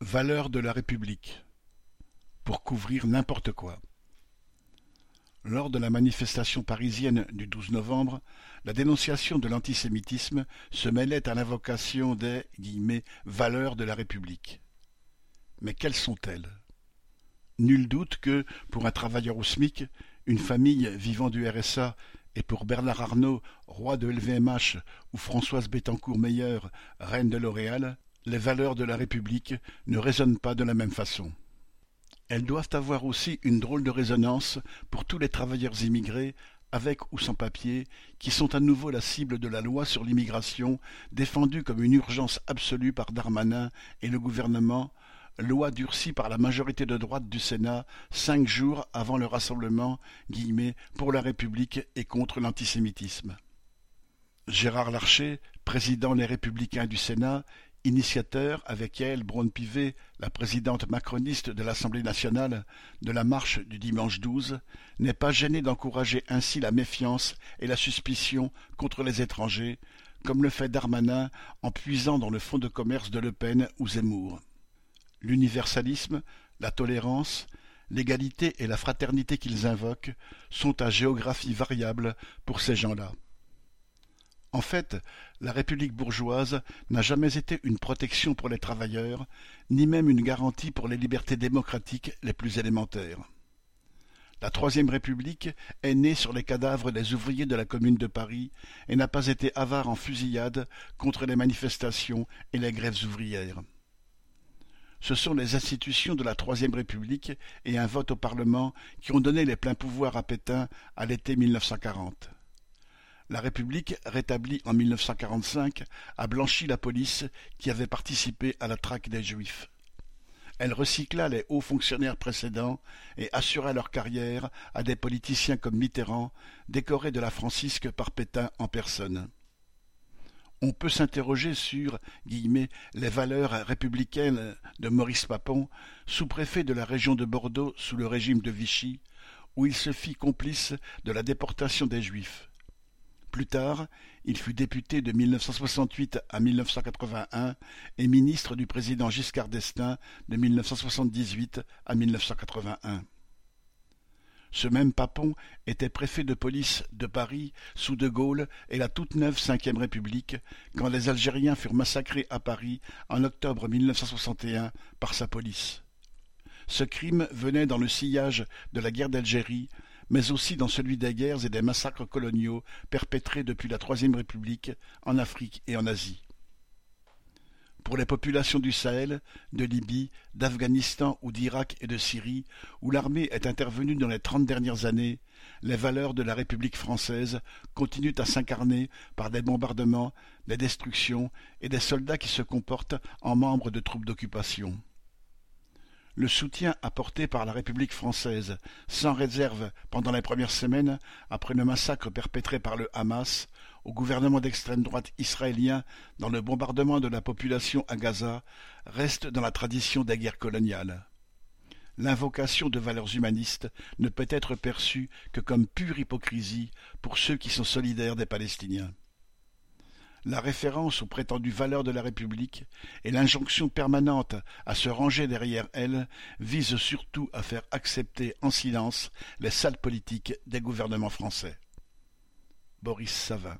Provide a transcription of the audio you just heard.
valeurs de la République pour couvrir n'importe quoi. Lors de la manifestation parisienne du 12 novembre, la dénonciation de l'antisémitisme se mêlait à l'invocation des valeurs de la République. Mais quelles sont-elles? Nul doute que, pour un travailleur au SMIC, une famille vivant du RSA et pour Bernard Arnault, roi de LVMH, ou Françoise Bettencourt-Meyer, reine de L'Oréal, les valeurs de la République ne résonnent pas de la même façon. Elles doivent avoir aussi une drôle de résonance pour tous les travailleurs immigrés, avec ou sans papier, qui sont à nouveau la cible de la loi sur l'immigration, défendue comme une urgence absolue par Darmanin et le gouvernement, loi durcie par la majorité de droite du Sénat cinq jours avant le rassemblement pour la République et contre l'antisémitisme. Gérard Larcher, président Les Républicains du Sénat, initiateur, avec elle, Braun-Pivet, la présidente macroniste de l'Assemblée nationale, de la marche du dimanche 12, n'est pas gêné d'encourager ainsi la méfiance et la suspicion contre les étrangers, comme le fait Darmanin en puisant dans le fonds de commerce de Le Pen ou Zemmour. L'universalisme, la tolérance, l'égalité et la fraternité qu'ils invoquent sont à géographie variable pour ces gens-là. En fait, la République bourgeoise n'a jamais été une protection pour les travailleurs, ni même une garantie pour les libertés démocratiques les plus élémentaires. La Troisième République est née sur les cadavres des ouvriers de la Commune de Paris et n'a pas été avare en fusillade contre les manifestations et les grèves ouvrières. Ce sont les institutions de la Troisième République et un vote au Parlement qui ont donné les pleins pouvoirs à Pétain à l'été 1940. La République, rétablie en 1945, a blanchi la police qui avait participé à la traque des Juifs. Elle recycla les hauts fonctionnaires précédents et assura leur carrière à des politiciens comme Mitterrand, décorés de la Francisque par Pétain en personne. On peut s'interroger sur les valeurs républicaines de Maurice Papon, sous-préfet de la région de Bordeaux sous le régime de Vichy, où il se fit complice de la déportation des Juifs. Plus tard, il fut député de 1968 à 1981 et ministre du président Giscard d'Estaing de 1978 à 1981. Ce même Papon était préfet de police de Paris sous De Gaulle et la toute neuve Cinquième République quand les Algériens furent massacrés à Paris en octobre 1961 par sa police. Ce crime venait dans le sillage de la guerre d'Algérie mais aussi dans celui des guerres et des massacres coloniaux perpétrés depuis la Troisième République en Afrique et en Asie. Pour les populations du Sahel, de Libye, d'Afghanistan ou d'Irak et de Syrie, où l'armée est intervenue dans les trente dernières années, les valeurs de la République française continuent à s'incarner par des bombardements, des destructions et des soldats qui se comportent en membres de troupes d'occupation le soutien apporté par la République française sans réserve pendant les premières semaines après le massacre perpétré par le Hamas au gouvernement d'extrême droite israélien dans le bombardement de la population à Gaza reste dans la tradition des guerres coloniales. L'invocation de valeurs humanistes ne peut être perçue que comme pure hypocrisie pour ceux qui sont solidaires des Palestiniens la référence aux prétendues valeurs de la République et l'injonction permanente à se ranger derrière elles visent surtout à faire accepter en silence les sales politiques des gouvernements français. Boris Savin